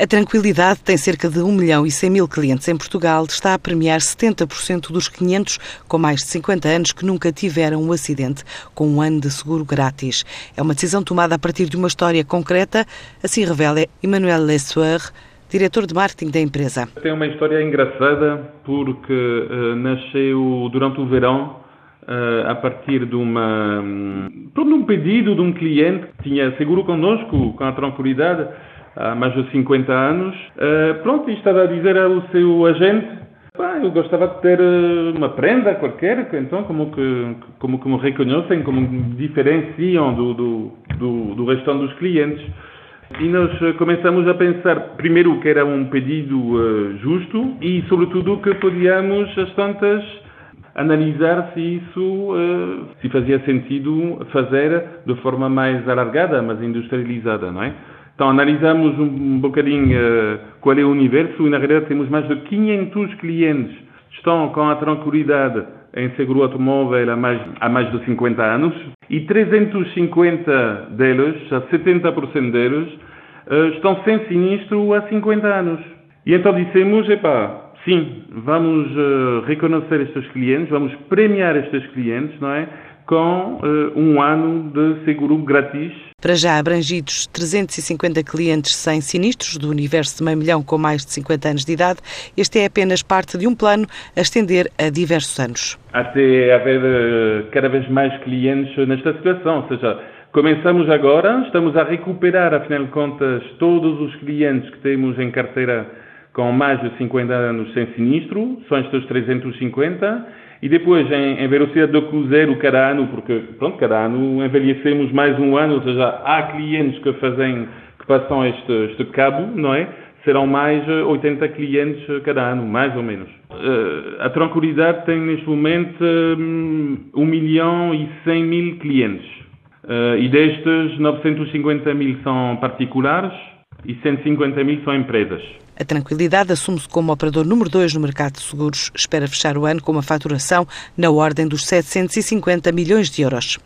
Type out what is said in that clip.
A Tranquilidade tem cerca de 1 milhão e 100 mil clientes em Portugal. Está a premiar 70% dos 500 com mais de 50 anos que nunca tiveram um acidente, com um ano de seguro grátis. É uma decisão tomada a partir de uma história concreta, assim revela Emmanuel Lessueur, diretor de marketing da empresa. Tem uma história engraçada porque uh, nasceu durante o verão uh, a partir de uma, um, um pedido de um cliente que tinha seguro conosco, com a tranquilidade há mais de 50 anos. Uh, pronto, e estava a dizer ao seu agente, pá, eu gostava de ter eh, uma prenda qualquer, então como que, como que me reconhecem, como me diferenciam do, do, do, do restante dos clientes. E nós eh, começamos a pensar, primeiro, que era um pedido uh, justo e, sobretudo, que podíamos, às tantas, analisar se isso uh, se fazia sentido fazer de forma mais alargada, mais industrializada, não é? Então, analisamos um bocadinho uh, qual é o universo e, na realidade, temos mais de 500 clientes que estão com a tranquilidade em seguro automóvel há mais, há mais de 50 anos e 350 deles, já 70% deles, uh, estão sem sinistro há 50 anos. E então dissemos, epá, sim, vamos uh, reconhecer estes clientes, vamos premiar estes clientes, não é? Com uh, um ano de seguro grátis. Para já abrangidos 350 clientes sem sinistros do universo de meio milhão com mais de 50 anos de idade, este é apenas parte de um plano a estender a diversos anos. Até haver uh, cada vez mais clientes nesta situação, ou seja, começamos agora, estamos a recuperar, afinal de contas, todos os clientes que temos em carteira com mais de 50 anos sem sinistro, são estes 350, e depois em, em velocidade do cruzeiro cada ano, porque pronto, cada ano envelhecemos mais um ano, ou seja, há clientes que fazem, que passam este, este cabo, não é? Serão mais 80 clientes cada ano, mais ou menos. Uh, a Tranquilidade tem neste momento um, 1 milhão e 100 mil clientes. E destes, 950 mil são particulares e 150 mil são empresas. A Tranquilidade assume-se como operador número 2 no mercado de seguros. Espera fechar o ano com uma faturação na ordem dos 750 milhões de euros.